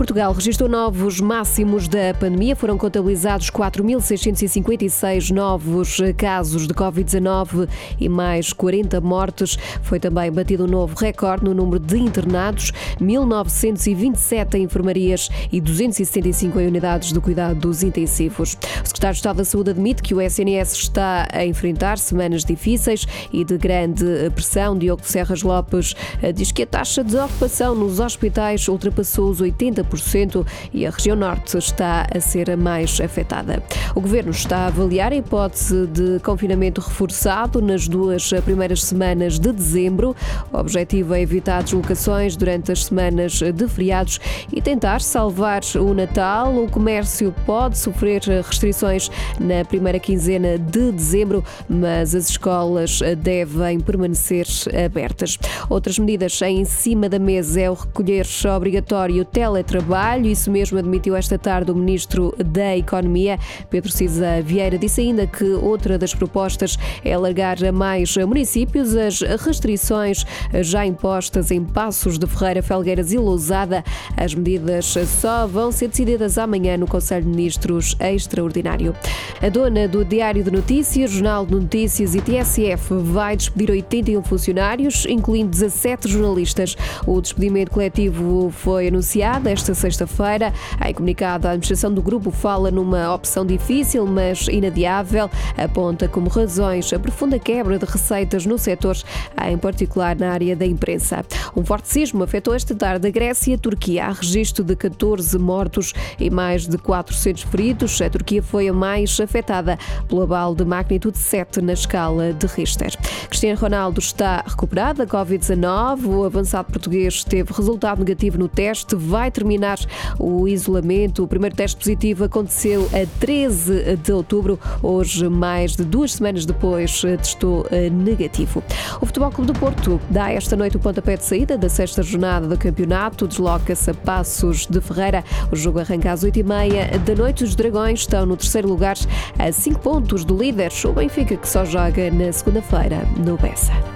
Portugal registrou novos máximos da pandemia. Foram contabilizados 4.656 novos casos de Covid-19 e mais 40 mortes. Foi também batido um novo recorde no número de internados, 1.927 em enfermarias e 275 em unidades de cuidado dos intensivos. O secretário de Estado da Saúde admite que o SNS está a enfrentar semanas difíceis e de grande pressão. Diogo Serras Lopes eh, diz que a taxa de ocupação nos hospitais ultrapassou os 80% e a região norte está a ser a mais afetada. O governo está a avaliar a hipótese de confinamento reforçado nas duas primeiras semanas de dezembro. O objetivo é evitar deslocações durante as semanas de feriados e tentar salvar o Natal. O comércio pode sofrer restrições na primeira quinzena de dezembro, mas as escolas devem permanecer abertas. Outras medidas em cima da mesa é o recolher obrigatório teletrabalho. Isso mesmo admitiu esta tarde o Ministro da Economia, Pedro Cisa Vieira. Disse ainda que outra das propostas é alargar a mais municípios as restrições já impostas em Passos de Ferreira, Felgueiras e Lousada. As medidas só vão ser decididas amanhã no Conselho de Ministros Extraordinário. A dona do Diário de Notícias, Jornal de Notícias e TSF vai despedir 81 funcionários, incluindo 17 jornalistas. O despedimento coletivo foi anunciado esta sexta-feira. Em comunicado, a administração do grupo fala numa opção difícil, mas inadiável. Aponta como razões a profunda quebra de receitas no setor, em particular na área da imprensa. Um forte sismo afetou esta tarde a Grécia e a Turquia. Há registro de 14 mortos e mais de 400 feridos. A Turquia foi a mais afetada pelo abalo de magnitude 7 na escala de Richter. Cristiano Ronaldo está recuperado da Covid-19. O avançado português teve resultado negativo no teste, vai terminar o isolamento. O primeiro teste positivo aconteceu a 13 de outubro. Hoje, mais de duas semanas depois, testou negativo. O Futebol Clube do Porto dá esta noite o pontapé de saída da sexta jornada do campeonato. Desloca-se a Passos de Ferreira. O jogo arranca às 8h30 da noite. Os Dragões estão no terceiro lugar, a 5 pontos do líder. O Benfica, que só joga na segunda-feira no Bessa.